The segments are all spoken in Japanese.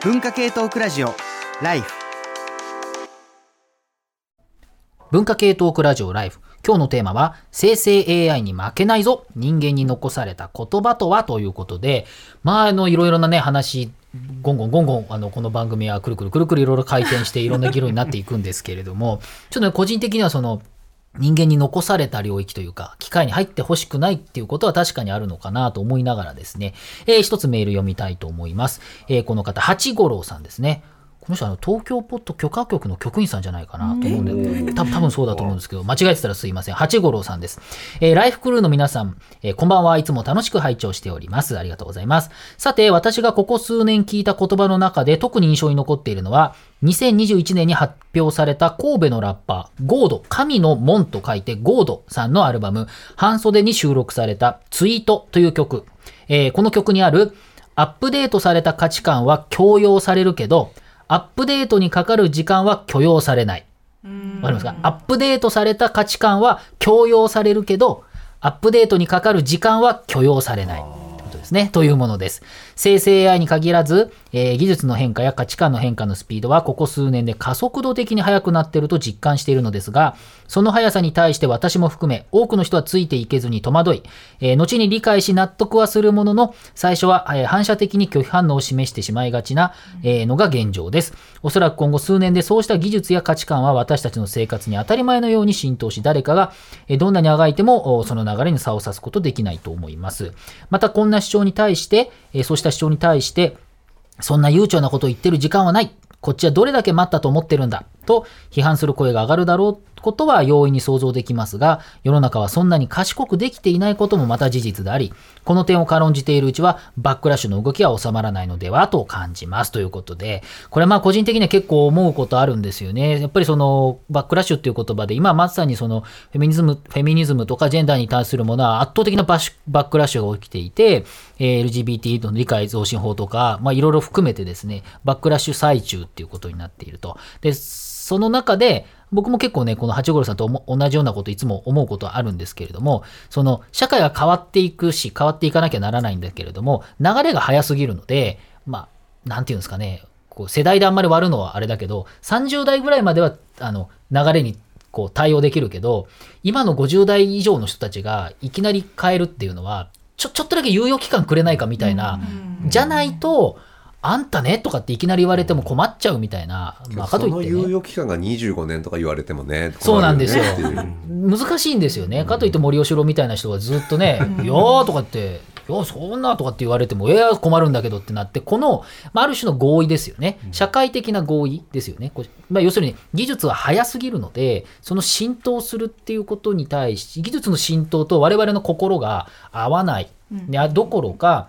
文化系トークラジオライフ文化系トークラジオライフ。今日のテーマは、生成 AI に負けないぞ人間に残された言葉とは？ということで、まあ、あの、いろいろなね、話、ゴンゴンゴンゴン、あの、この番組はくるくるくるくるいろいろ回転していろんな議論になっていくんですけれども、ちょっとね、個人的にはその、人間に残された領域というか、機械に入ってほしくないっていうことは確かにあるのかなと思いながらですね、えー一つメール読みたいと思います。えーこの方、八五郎さんですね。この人あの東京ポッド許可局の局員さんじゃないかなと思うんで、多分多分そうだと思うんですけど、間違えてたらすいません。八五郎さんです。えーライフクルーの皆さん、えーこんばんはいつも楽しく拝聴しております。ありがとうございます。さて、私がここ数年聞いた言葉の中で特に印象に残っているのは、2021年に発表された神戸のラッパー、ゴード、神の門と書いてゴードさんのアルバム、半袖に収録されたツイートという曲。えーこの曲にある、アップデートされた価値観は強要されるけど、アップデートにかかる時間は許容されない。わかりますか？アップデートされた価値観は強要されるけど、アップデートにかかる時間は許容されない。ということですね。というものです。生成 AI に限らず、えー技術の変化や価値観の変化のスピードはここ数年で加速度的に速くなっていると実感しているのですが、その速さに対して私も含め多くの人はついていけずに戸惑い、えー後に理解し納得はするものの、最初は、えー反射的に拒否反応を示してしまいがちな、えーのが現状です。おそらく今後数年でそうした技術や価値観は私たちの生活に当たり前のように浸透し、誰かが、えどんなにあがいてもその流れに差を差すことできないと思います。またこんな主張に対して、えそうした主張に対して、そんな悠長なことを言ってる時間はない。こっちはどれだけ待ったと思ってるんだ。と批判する声が上がるだろうことは容易に想像できますが、世の中はそんなに賢くできていないこともまた事実であり、この点を軽んじているうちは、バックラッシュの動きは収まらないのではと感じますということで、これまあ個人的には結構思うことあるんですよね。やっぱりそのバックラッシュっていう言葉で、今まさにそのフェミニズム、フェミニズムとかジェンダーに対するものは圧倒的なバッシバックラッシュが起きていて、え LGBT の理解増進法とか、まあいろいろ含めてですね、バックラッシュ最中っていうことになっていると。で、その中で、僕も結構ね、この八五郎さんとも同じようなこといつも思うことはあるんですけれども、その社会が変わっていくし、変わっていかなきゃならないんだけれども、流れが早すぎるので、まあ、なんていうんですかね、こう世代であんまり割るのはあれだけど、30代ぐらいまでは、あの、流れにこう対応できるけど、今の50代以上の人たちがいきなり変えるっていうのは、ちょ、ちょっとだけ猶予期間くれないかみたいな、じゃないと、あんたねとかっていきなり言われても困っちゃうみたいな、まあ、かとそのいって、ね、猶予期間が25年とか言われてもねそうなんですよ難しいんですよね。かといって森喜朗みたいな人がずっとね、いやーとかって、いや、そんなとかって言われても、いや、困るんだけどってなって、この、まあ、ある種の合意ですよね。社会的な合意ですよね。まあ、要するに、技術は早すぎるので、その浸透するっていうことに対し、技術の浸透と我々の心が合わない。であどころか、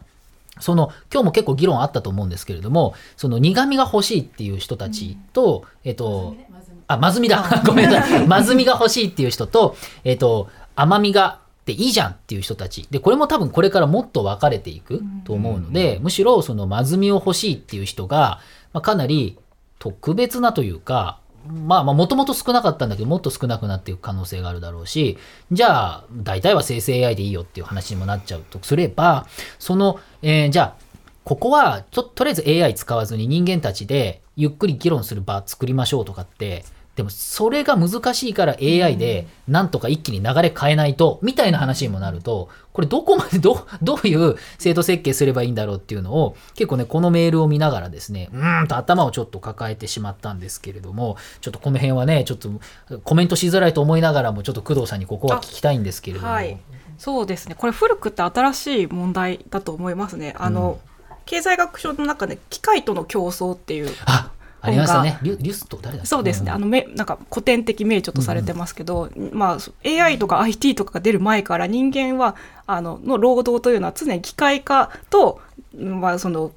その今日も結構議論あったと思うんですけれども、その苦味が欲しいっていう人たちと、えっと、あ、まずみだ。ごめんなさい。まずみが欲しいっていう人と、えっと、甘みがっていいじゃんっていう人たち。で、これも多分これからもっと分かれていくと思うので、むしろそのまずみを欲しいっていう人が、まあ、かなり特別なというか、まあまあ、もともと少なかったんだけど、もっと少なくなっていく可能性があるだろうし、じゃあ、大体は生成 AI でいいよっていう話にもなっちゃうとすれば、その、えーじゃあ、ここはと、とりあえず AI 使わずに人間たちでゆっくり議論する場作りましょうとかって、でもそれが難しいから AI でなんとか一気に流れ変えないと、みたいな話にもなると、これどこまでど、どういう制度設計すればいいんだろうっていうのを、結構ね、このメールを見ながらですね、うーんと頭をちょっと抱えてしまったんですけれども、ちょっとこの辺はね、ちょっとコメントしづらいと思いながらも、ちょっと工藤さんにここは聞きたいんですけれども。はい、そうですね。これ古くて新しい問題だと思いますね。あの、経済学書の中で機械との競争っていうあ、ありましたね。リュリュスト誰だそうですね、あのめなんか古典的名著とされてますけど、まあ、AI とか IT とかが出る前から人間はあのの労働というのは常に機械化と、まあ、その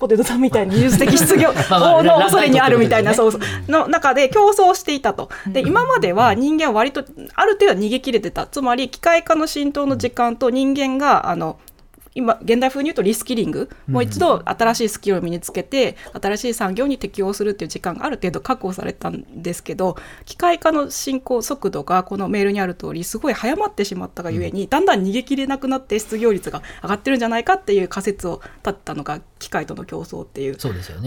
ポテトさんみたいに技術的失業 の恐れにあるみたいな、ラそうそう。の中で競争していたと。で今までは人間は割とある程度逃げ切れてた。つまり機械化の浸透の時間と人間があの今現代風に言うとリスキリング、もう一度新しいスキルを身につけて新しい産業に適応するっていう時間がある程度確保されたんですけど機械化の進行速度がこのメールにある通りすごい早まってしまったがゆえに、だんだん逃げ切れなくなって失業率が上がってるんじゃないかっていう仮説を立ったのが機械との競争っていう。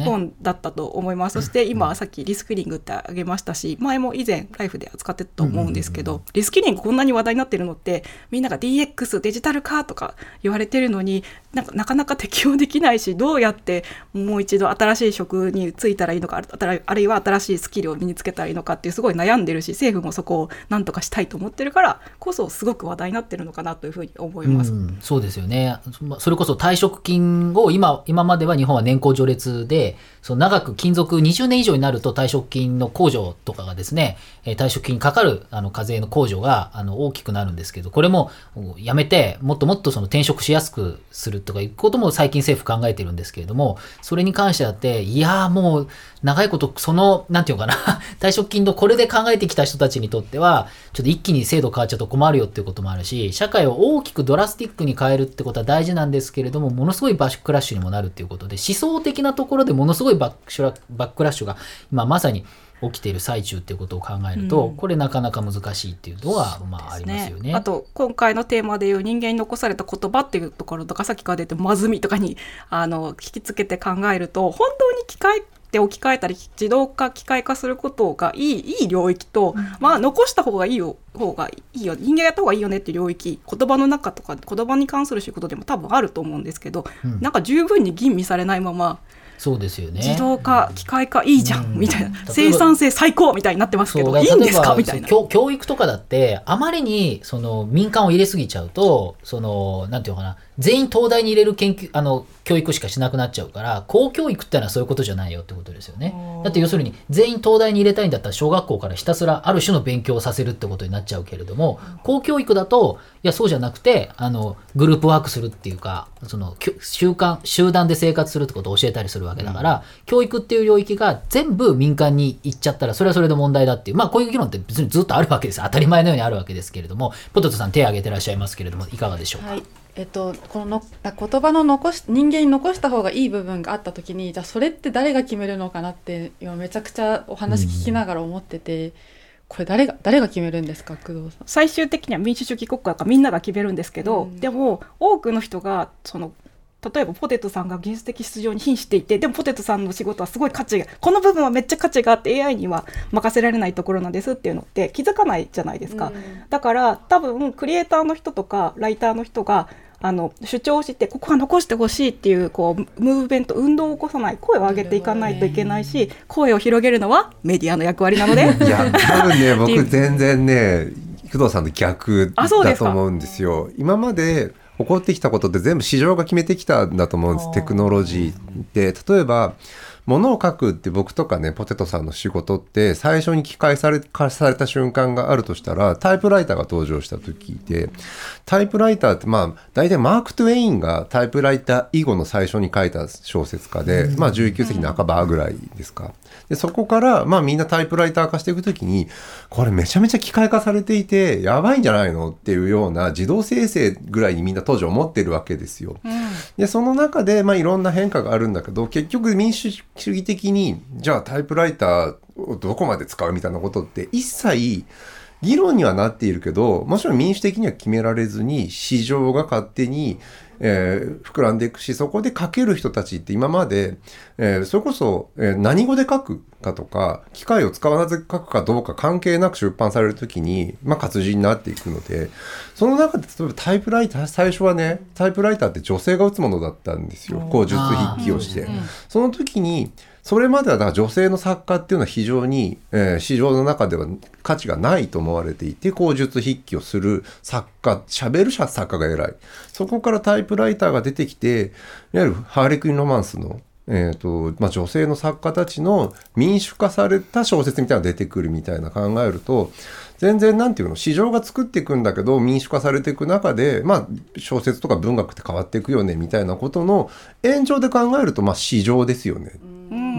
本だったと思います。そして今さっきリスキリングってあげましたし、前も以前ライフで扱ってたと思うんですけど、リスキリングこんなに話題になってるのって、みんなが DX デジタル化とか言われてるのに、なんかなかなか適用できないし、どうやってもう一度新しい職に就いたらいいのか、あるいは新しいスキルを身につけたらいいのかっていうすごい悩んでるし、政府もそこをなんとかしたいと思ってるからこそすごく話題になってるのかなというふうに思います。うん、そうですよね。まそれこそ退職金を今、今までは日本は年功序列で、その長く勤続20年以上になると退職金の控除とかがですね、退職金にかかるあの課税の控除があの大きくなるんですけど、これもやめて、もっともっとその転職しやすくするとかいうことも最近政府考えてるんですけれども、それに関してだって、いやーもう長いこと、その、なんていうかな、退職金のこれで考えてきた人たちにとっては、ちょっと一気に制度変わっちゃうと困るよっていうこともあるし、社会を大きくドラスティックに変えるってことは大事なんですけれども、ものすごいバッシュクラッシュにもなるっていうことで、思想的なところでものすごいバックシュラバックラッシュが今まさに起きている最中っていうことを考えると、うんこれなかなか難しいっていうのは、まあありますよね。あと今回のテーマでいう人間に残された言葉っていうところとかさっきから出てまずみとかにあの引きつけて考えると本当に機械って置き換えたり自動化機械化することがいいいい領域と、まあ残した方がいいよ方がいいよ人間やった方がいいよねっていう領域言葉の中とか言葉に関する仕事でも多分あると思うんですけど、うんなんか十分に吟味されないままそうですよね。自動化、機械化いいじゃん、うんみたいな生産性最高みたいになってますけどいいんですか？みたいな。教教育とかだってあまりにその民間を入れすぎちゃうとそのなんていうのかな全員東大に入れる研究あの教育しかしなくなっちゃうから公教育ってのはそういうことじゃないよってことですよね。だって要するに全員東大に入れたいんだったら小学校からひたすらある種の勉強をさせるってことになっちゃうけれども公教育だといやそうじゃなくてあのグループワークするっていうかその習慣集団で生活するってことを教えたりするわけだから、教育っていう領域が全部民間に行っちゃったらそれはそれで問題だっていう。まあこういう議論って別にずっとあるわけです。当たり前のようにあるわけですけれどもポテトさん手を挙げてらっしゃいますけれどもいかがでしょうか、はい。えっと、この言葉の残し人間に残した方がいい部分があった時にじゃあそれって誰が決めるのかなって今めちゃくちゃお話聞きながら思ってて、これ誰が誰が決めるんですか工藤さん。最終的には民主主義国家だからみんなが決めるんですけど、うん。でも多くの人がその例えばポテトさんが技術的出場に瀕していてでもポテトさんの仕事はすごい価値がこの部分はめっちゃ価値があって AI には任せられないところなんですっていうのって気づかないじゃないですか、うん。だから多分クリエイターの人とかライターの人があの主張してここは残してほしいっていうこうムーブメント運動を起こさない声を上げていかないといけないし、声を広げるのはメディアの役割なので。いや多分ね僕 全然ね工藤さんの逆だと思うんですよ。今まで起こってきたことって全部市場が決めてきたんだと思うんです。テクノロジーって。例えば物を書くって僕とかねポテトさんの仕事って最初に機械され化された瞬間があるとしたらタイプライターが登場した時でタイプライターってまあ大体マーク・トゥエインがタイプライター以後の最初に書いた小説家で、まあ19世紀半ばぐらいですか。でそこからまあみんなタイプライター化していくときにこれめちゃめちゃ機械化されていてやばいんじゃないのっていうような自動生成ぐらいにみんな当時思ってるわけですよ。でその中でまあいろんな変化があるんだけど結局民主主義的にじゃあタイプライターをどこまで使うみたいなことって一切議論にはなっているけどもちろん民主的には決められずに市場が勝手に、えー膨らんでいくしそこで書ける人たちって今まで、えーそれこそ、えー何語で書くかとか機械を使わず書くかどうか関係なく出版される時に、まあ、活字になっていくのでその中で例えばタイプライター最初はねタイプライターって女性が打つものだったんですよ。口述筆記をして。その時にそれまではだから女性の作家っていうのは非常に、えー市場の中では価値がないと思われていて口述筆記をする作家喋る作家が偉いそこからタイプライターが出てきていわゆるハーレクイン・ロマンスの、えーとまあ、女性の作家たちの民主化された小説みたいなのが出てくるみたいな考えると全然なんていうの市場が作っていくんだけど民主化されていく中で、まあ、小説とか文学って変わっていくよねみたいなことの延長で考えると、まあ、市場ですよね。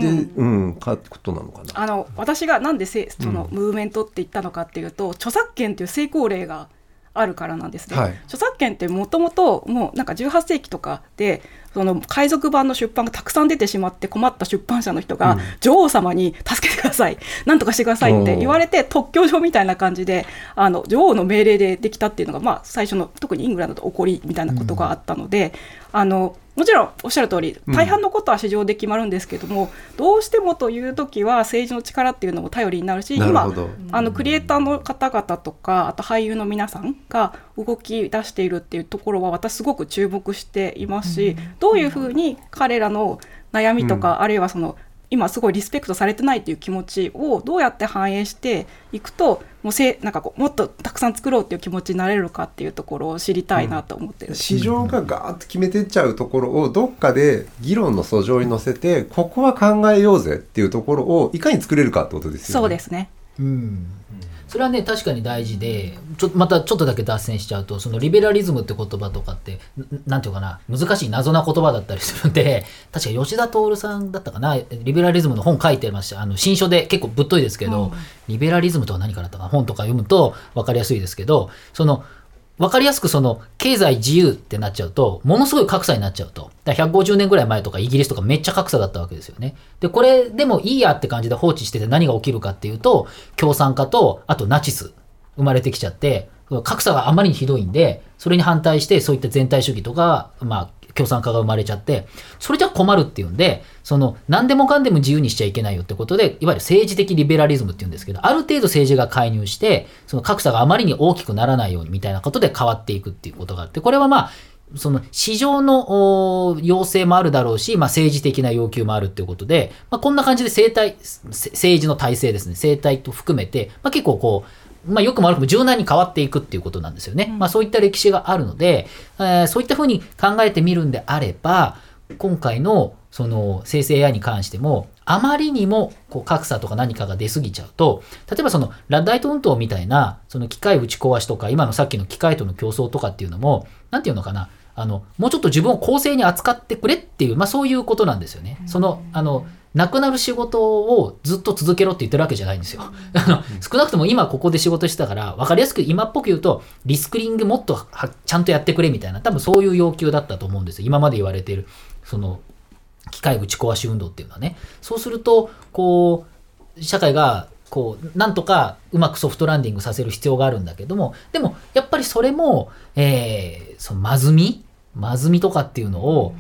で、うん、かってことなのかな。あの私がなんでせそのムーブメントって言ったのかっていうと、著作権っていう成功例があるからなんですね。はい。著作権ってもともともうなんか18世紀とかでその海賊版の出版がたくさん出てしまって困った出版社の人が、女王様に助けてくださいなんとかしてくださいって言われて特許上みたいな感じであの女王の命令でできたっていうのが、まあ、最初の特にイングランドと起こりみたいなことがあったので、あのもちろんおっしゃる通り大半のことは市場で決まるんですけども、どうしてもという時は政治の力っていうのも頼りになるし今あのクリエイターの方々とかあと俳優の皆さんが動き出しているっていうところは私すごく注目していますし、どういうふうに彼らの悩みとか、あるいはその今すごいリスペクトされてないっていう気持ちをどうやって反映していくともうせなんかこうもっとたくさん作ろうっていう気持ちになれるかっていうところを知りたいなと思ってる、市場がガーッと決めてっちゃうところをどっかで議論の訴状に乗せてここは考えようぜっていうところをいかに作れるかってことですよね。そうですね。うんそれはね確かに大事でちょまたちょっとだけ脱線しちゃうとそのリベラリズムって言葉とかってんなんていうかな難しい謎な言葉だったりするんで 確か吉田徹さんだったかなリベラリズムの本書いてました。あの新書で結構ぶっといですけど、リベラリズムとは何かだったかな本とか読むと分かりやすいですけどその分かりやすくその経済自由ってなっちゃうとものすごい格差になっちゃうと。だから150年ぐらい前とかイギリスとかめっちゃ格差だったわけですよね。でこれでもいいやって感じで放置してて何が起きるかっていうと共産化とあとナチス生まれてきちゃって格差があまりにひどいんでそれに反対してそういった全体主義とかまあ共産化が生まれちゃってそれじゃ困るっていうんでその何でもかんでも自由にしちゃいけないよってことでいわゆる政治的リベラリズムっていうんですけどある程度政治が介入してその格差があまりに大きくならないようにみたいなことで変わっていくっていうことがあってこれはまあその市場の要請もあるだろうし、まあ、政治的な要求もあるっていうことで、まあ、こんな感じで政体政治の体制ですね政体と含めて、まあ、結構こうまあ、良くも悪くも柔軟に変わっていくっていうことなんですよね。まあ、そういった歴史があるので、えーそういったふうに考えてみるんであれば、今回のその生成 AI に関しても、あまりにもこう格差とか何かが出過ぎちゃうと、例えばそのラッドアイト運動みたいな、その機械打ち壊しとか、今のさっきの機械との競争とかっていうのも、なんていうのかな、あの、もうちょっと自分を公正に扱ってくれっていう、まあそういうことなんですよね。その、あの、なくなる仕事をずっと続けろって言ってるわけじゃないんですよ。あの少なくとも今ここで仕事してたから、分かりやすく今っぽく言うと、リスクリングもっとはちゃんとやってくれみたいな、多分そういう要求だったと思うんですよ。今まで言われている、その、機械打ち壊し運動っていうのはね。そうすると、こう、社会が、こう、なんとかうまくソフトランディングさせる必要があるんだけども、でも、やっぱりそれも、えー、その、まずみ？まずみとかっていうのを、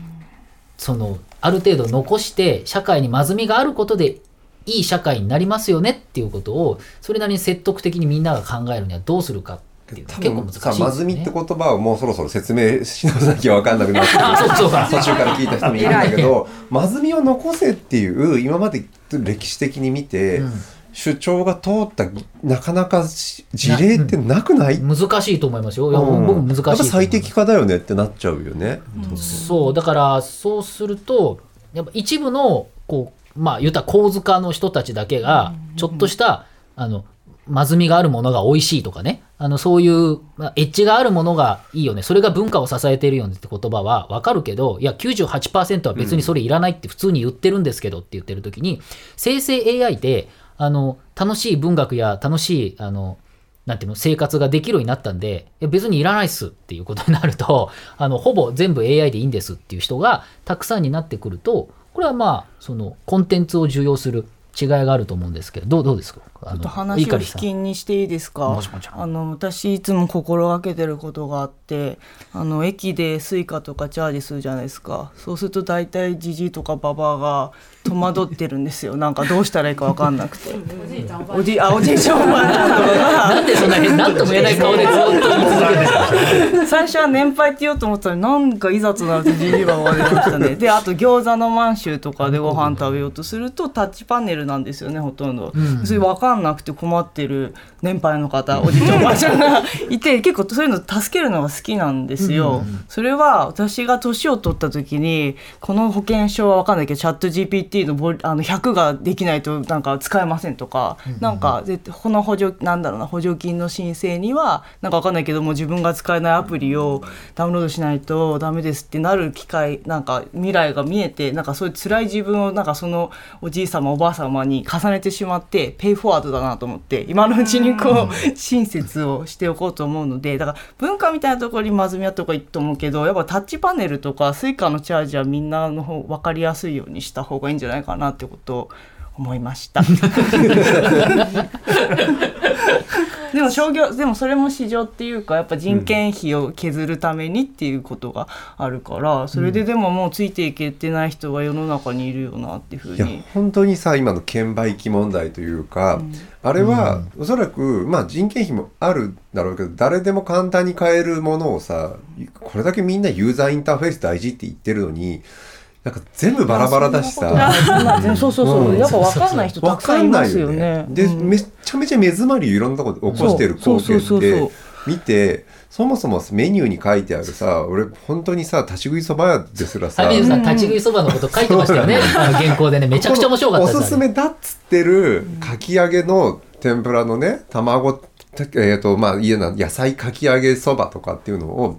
その、ある程度残して、社会にまずみがあることで、いい社会になりますよねっていうことを、それなりに説得的にみんなが考えるにはどうするかっていうのは結構難しいですさね。まずみって言葉をもうそろそろ説明し直さなきゃ分かんなくなってあそうそうか途中から聞いた人もいるんだけど まずみを残せっていう今まで歴史的に見て、うん主張が通ったなかなか事例ってなくない、難しいと思いますよ。いや、うん僕も難しい。やっぱ最適化だよねってなっちゃうよね。そうだからそうするとやっぱ一部のこうまあ言ったら構図家の人たちだけがちょっとしたあのまずみがあるものが美味しいとかねあのそういう、まあ、エッジがあるものがいいよねそれが文化を支えているよねって言葉はわかるけどいや98%は別にそれいらないって普通に言ってるんですけどって言ってる時に生成 AI であの楽しい文学や楽しいあのなんていうの生活ができるようになったんで別にいらないっすっていうことになると あのほぼ全部 AI でいいんですっていう人がたくさんになってくるとこれはまあそのコンテンツを受容する違いがあると思うんですけどどうどうですか？ちょっと話を引きにしていいですか？あの私いつも心がけてることがあってあの駅でスイカとかチャージするじゃないですか。そうすると大体ジジイとかババアが戸惑ってるんですよ。なんかどうしたらいいか分かんなくて。おじあおじいちゃんおばあちゃんとか。がなんでそんな変なんとも言えない顔でずっと最初は年配って言おうと思ったらなんかいざとなるとジジイババアが出てきたね。であと餃子の満州とかでご飯食べようとするとタッチパネルなんですよねほとんど、うん。それ分かんなくて困ってる年配の方 おじいちゃんおばあちゃんがいて結構そういうの助けるのが好きなんですよ、それは私が年を取った時にこの保険証は分かんないけどチャット GPT のボリあの100ができないとなんか使えませんとか、なんかでこの補助なんだろうな補助金の申請にはなんか分かんないけども自分が使えないアプリをダウンロードしないとダメですってなる機会なんか未来が見えてなんかそういう辛い自分をなんかそのおじい様おばあ様まに重ねてしまって pay forward だなと思って今のうちにこう親切をしておこうと思うのでだから文化みたいなところにまずみやった方がいいと思うけどやっぱタッチパネルとかスイカのチャージはみんなの方分かりやすいようにした方がいいんじゃないかなってことを思いました。でも商業でもそれも市場っていうかやっぱ人件費を削るためにっていうことがあるから、それででももうついていけてない人が世の中にいるよなっていうふういやに。本当にさ今の券売機問題というか、あれはおそらく、まあ、人件費もあるだろうけど誰でも簡単に買えるものをさこれだけみんなユーザーインターフェース大事って言ってるのになんか全部バラバラだしさ。そうそうそう、う。ん。やっぱ分かんない人たわくさんいまかんないよすよね。ね。。で、うん。めっちゃめちゃ目詰まりをいろんなところで起こしてる光景って見てそもそもメニューに書いてあるさ俺本当にさ立ち食いそば屋ですらさハビルさん、立ち食いそばのこと書いてましたよね。原稿でね、めちゃくちゃ面白かったおすすめだっつってるかき揚げの天ぷらのね卵えーとまあ、家の野菜かき揚げそばとかっていうのを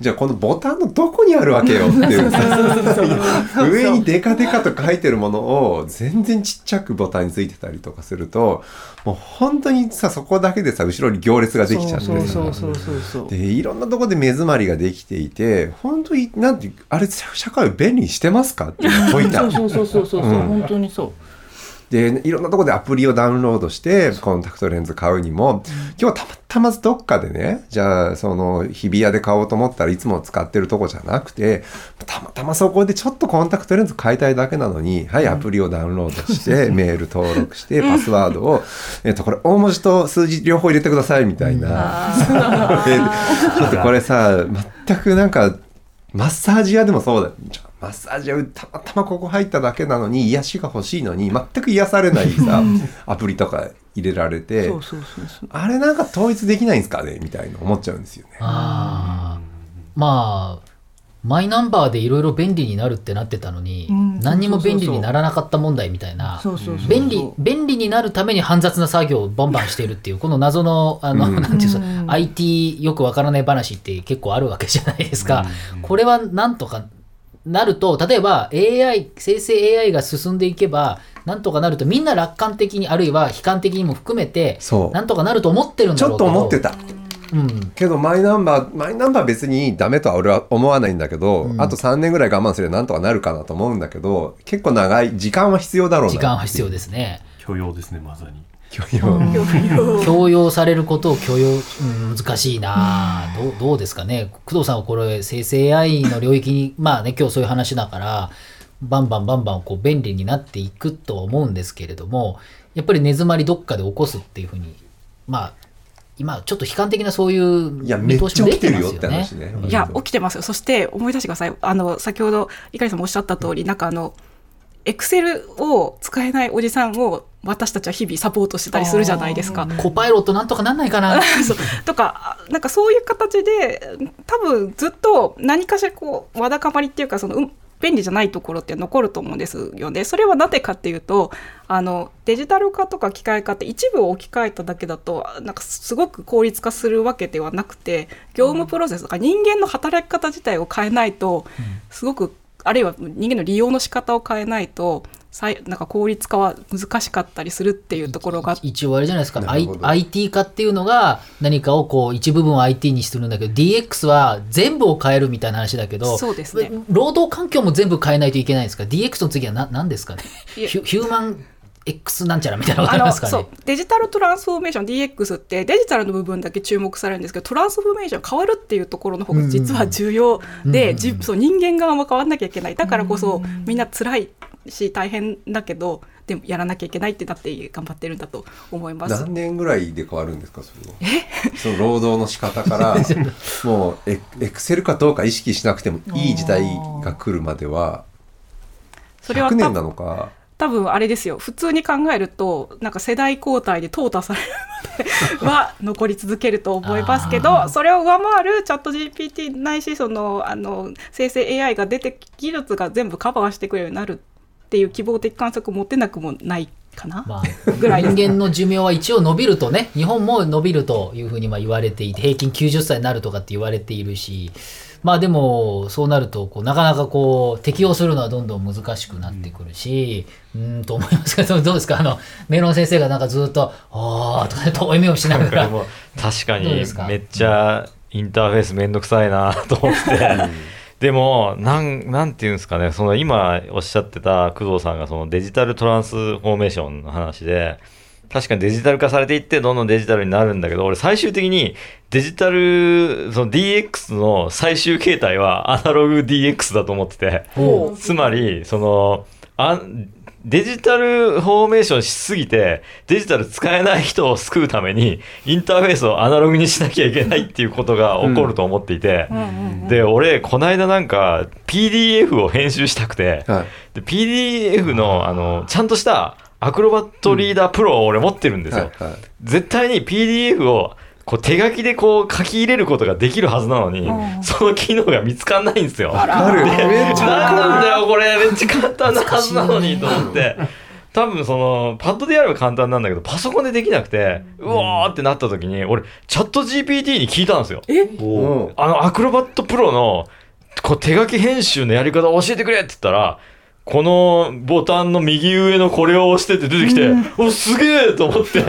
じゃあこのボタンのどこにあるわけよっていう。上にデカデカと書いてるものを全然ちっちゃくボタンについてたりとかするともう本当にさそこだけでさ後ろに行列ができちゃってうそうそうそうそう。でいろんなところで目詰まりができていて本当になんてあれ社会を便利にしてますかっていう問いたそうそうそうそうそう、うん。本当にそう。でいろんなところでアプリをダウンロードしてコンタクトレンズ買うにも今日たまたまどっかでねじゃあその日比谷で買おうと思ったらいつも使ってるとこじゃなくてたまたまそこでちょっとコンタクトレンズ買いたいだけなのにはいアプリをダウンロードして メール登録してパスワードをえっとこれ大文字と数字両方入れてくださいみたいな。でちょっとこれさ全くなんかマッサージ屋でもそうだマッサージ屋たまたまここ入っただけなのに癒しが欲しいのに全く癒されないさアプリとか入れられてそうそうそうそう。あれなんか統一できないんですかね？みたいな思っちゃうんですよね。あー。まあマイナンバーでいろいろ便利になるってなってたのに、うん。何にも便利にならなかった問題みたいなそうそうそう。便利便利になるために煩雑な作業をバンバンしているっていうこの謎のあの、うん。なんていうん。ですか、うん IT よくわからない話って結構あるわけじゃないですか、これはなんとかなると例えば AI 生成 AI が進んでいけばなんとかなるとみんな楽観的にあるいは悲観的にも含めてそう。なんとかなると思ってるんちょっだろうけど。と思ってた。うん、けどマイナンバーマイナンバー別にダメとは俺は思わないんだけど、うん。あと3年ぐらい我慢すればなんとかなるかなと思うんだけど結構長い時間は必要だろうな時間は必要ですね。許容ですねまさに強要されることを許容、うん、難しいな。どうどうですかね。工藤さんはこれ生成 AI の領域に まあね今日そういう話だからバンバンバンバンこう便利になっていくと思うんですけれどもやっぱり根詰まりどっかで起こすっていうふうにまあ今ちょっと悲観的なそういう見通しちゃ起きても出てますよるよって話ね。ね。いや起きてますよ。そして思い出してください。あの先ほど碇さんもおっしゃった通りなんかあのエクセルを使えないおじさんを私たちは日々サポートしてたりするじゃないですか。コパイロットなんとかなんないかな。そう。とかなんかそういう形で多分ずっと何かしらこうわだかまりっていうかその、うん便利じゃないところって残ると思うんですよね。それはなぜかっていうとあのデジタル化とか機械化って一部を置き換えただけだとなんかすごく効率化するわけではなくて業務プロセスとか人間の働き方自体を変えないとすごくあるいは人間の利用の仕方を変えないとなんか効率化は難しかったりするっていうところが一応あれじゃないですか、I、IT 化っていうのが何かをこう一部分を IT にするんだけど DX は全部を変えるみたいな話だけどそうですね。労働環境も全部変えないといけないんですか？DX の次はな何ですかね？ヒュヒューマン X なんちゃらみたいなことありますかね？そう。デジタルトランスフォーメーション DX ってデジタルの部分だけ注目されるんですけどトランスフォーメーション変わるっていうところの方が実は重要で、う人間側も変わんなきゃいけない。だからこそみんな辛いし大変だけどでもやらなきゃいけないってなって頑張ってるんだと思います。何年ぐらいで変わるんですかそれは？その労働の仕方から。もうエエクセルかどうか意識しなくてもいい時代が来るまでは100それは多年な分のか？多分あれですよ。普通に考えるとなんか世代交代で淘汰されるまでは 残り続けると思いますけあどそれを上回るチャット GPT ないしそのあの生成 AI が出て技術が全部カバーしてくれるようになるっていう希望的観測を持ってなくもないかな？まあ、ぐらい。人間の寿命は一応伸びるとね日本も伸びるというふうにまあ言われていて平均90歳になるとかって言われているしまあでもそうなるとこうなかなかこう適用するのはどんどん難しくなってくるし、うーんと思いますけどどうですか？あのメロン先生がなんかずっと「ああ」とかね遠い目をしながら。も う確か？にめっちゃインターフェースめんどくさいなと思って でもなんなんていうんですかねその今おっしゃってた工藤さんがそのデジタルトランスフォーメーションの話で確かにデジタル化されていってどんどんデジタルになるんだけど俺最終的にデジタルその DX の最終形態はアナログ DX だと思ってて。つまりそのあデジタルフォーメーションしすぎてデジタル使えない人を救うためにインターフェースをアナログにしなきゃいけないっていうことが起こると思っていて、で俺この間なんか PDF を編集したくて、はい。で PDF のあのちゃんとしたアクロバットリーダープロを俺持ってるんですよ、絶対に PDF をこう手書きでこう書き入れることができるはずなのに、その機能が見つかんないんですよ。わかるめっちゃなんなんだよこれ。めっちゃ簡単なはずなのにと思って。多分そのパッドでやれば簡単なんだけどパソコンでできなくてうわーってなった時に俺チャット GPT に聞いたんですよ。うんあのアクロバットプロのこう手書き編集のやり方を教えてくれって言ったらこのボタンの右上のこれを押してって出てきて、おすげえと思って。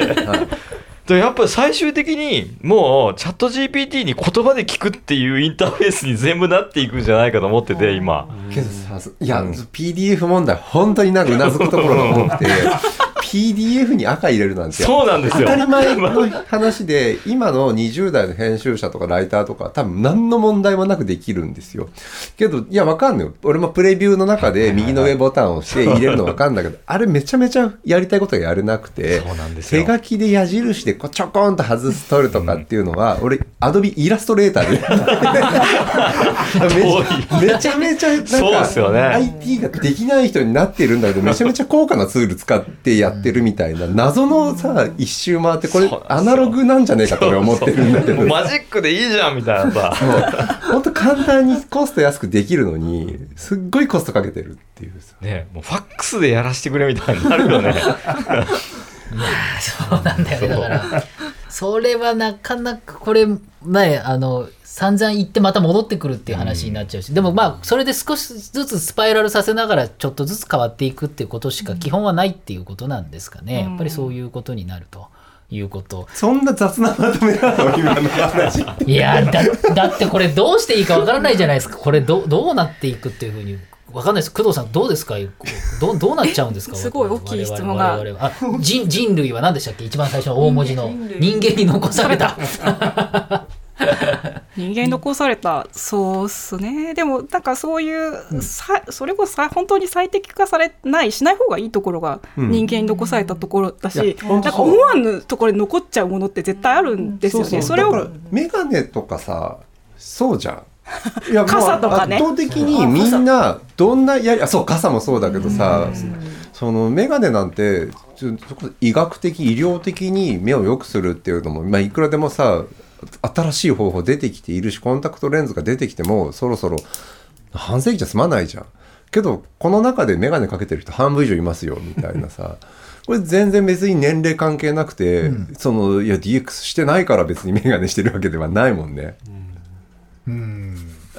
でやっぱり最終的にもうチャット GPT に言葉で聞くっていうインターフェースに全部なっていくんじゃないかと思ってて今。けどさいや、PDF 問題本当になんかうなずくところが多くて PDF に赤入れるなんて。そうなんですよ。当たり前の話で今の20代の編集者とかライターとか多分何の問題もなくできるんですよ。けどいやわかんないよ。俺もプレビューの中で右の上ボタンを押して入れるのわかんだけどあれめちゃめちゃやりたいことがやれなくてそうなんですよ。手書きで矢印でこうちょこんと外す取るとかっていうのは、俺アドビイラストレーターで めちゃめちゃめちゃなんかそうですよね。IT ができない人になってるんだけどめちゃめちゃ高価なツール使ってやってるみたいな謎のさ一周回ってこれアナログなんじゃねえかと俺は思ってるんだけど。マジックでいいじゃんみたいなさ。本当簡単にコスト安くできるのにすっごいコストかけてるっていうさ。ねもうファックスでやらせてくれみたいになるよね。そうなんだよねだから。それはなかなかこれねあの散々言ってまた戻ってくるっていう話になっちゃうし、でもまあそれで少しずつスパイラルさせながらちょっとずつ変わっていくっていうことしか基本はないっていうことなんですかね、やっぱりそういうことになるということ。そんな雑なまとめなの今の話。いやだだってこれどうしていいかわからないじゃないですか。これどどうなっていくっていうふうにわかんないです。工藤さんどうですか？どどうなっちゃうんですか？すごい大きい質問が。我々は。あ人人類は何でしたっけ？一番最初の大文字の人間に残された 人間に残された、そうっすね。でもなんかそういう、さそれこそさ本当に最適化されないしない方がいいところがうん。人間に残されたところだし、なんか思わぬところに残っちゃうものって絶対あるんですよね。それをメガネとかさそうじゃん。いや傘とかね。圧倒的にみんなどんなやりあそう傘もそうだけどさそのメガネなんて医学的医療的に目を良くするっていうのも、まあ、いくらでもさ新しい方法出てきているしコンタクトレンズが出てきてもそろそろ半世紀じゃ済まないじゃん。けどこの中でメガネかけてる人半分以上いますよみたいなさ。これ全然別に年齢関係なくて、そのいや DX してないから別にメガネしてるわけではないもんね。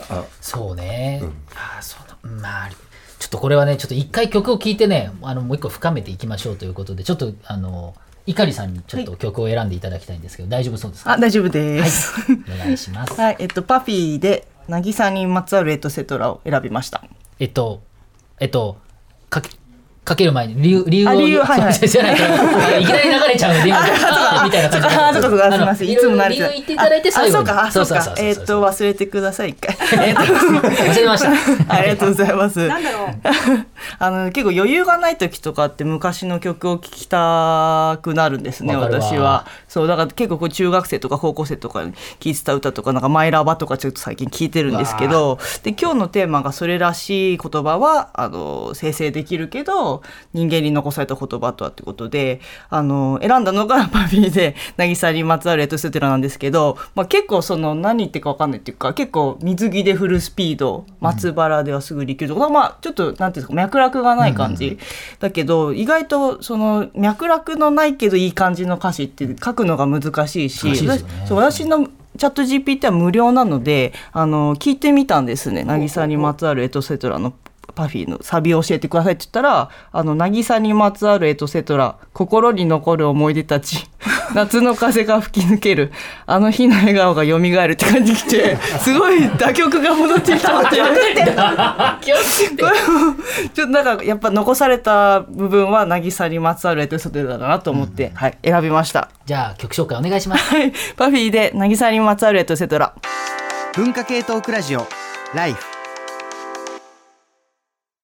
あ。そうね、あそうなまあちょっとこれはねちょっと一回曲を聴いてねあのもう一個深めていきましょうということでちょっとあの碇さんにちょっと曲を選んでいただきたいんですけど、大丈夫そうですか？あ大丈夫です。お願いします。はい、えっとパフィーで渚にまつわるエトセトラを選びました。えっとえっとかけかける前に理由理由をあ理由はいはい。じゃないと いきなり流れちゃうんで今みたいな感じで。あ、そうかそうか、すみません。いつも慣れて理由言っていただいて最後に。あ、そうか、あそうか。えっと、忘れてください、一回。えっと、忘れました。ありがとうございます。なんだろう。あの結構余裕がない時とかって昔の曲を聴きたくなるんですね私はそうだから結構こう中学生とか高校生とかに聴いてた歌とかなんかマイラバとかちょっと最近聴いてるんですけどで今日のテーマがそれらしい言葉はあの生成できるけど人間に残された言葉とはってことであの選んだのがパフィーで 渚にまつわるエトセトラなんですけど、まあ、結構その何言ってるか分かんないっていうか結構水着でフルスピード松原ではすぐ陸上とか、まあちょっとなんていうんですか脈絡がない感じ、だけど意外とその脈絡のないけどいい感じの歌詞って書くのが難ししいし、ね。私のチャット GPT は無料なのであの聞いてみたんですね。渚にまつわるエトセトラのパフィーのサビを教えてくださいって言ったらあの渚にまつわるエトセトラ心に残る思い出たち 夏の風が吹き抜けるあの日の笑顔が蘇るって感じきてすごい打曲が戻ってきたって。ちょっとなんかやっぱ残された部分は渚にまつわるエトセトラだなと思って、はい選びました。じゃあ曲紹介お願いします。はい。パフィーで渚にまつわるエトセトラ。文化系トークラジオライフ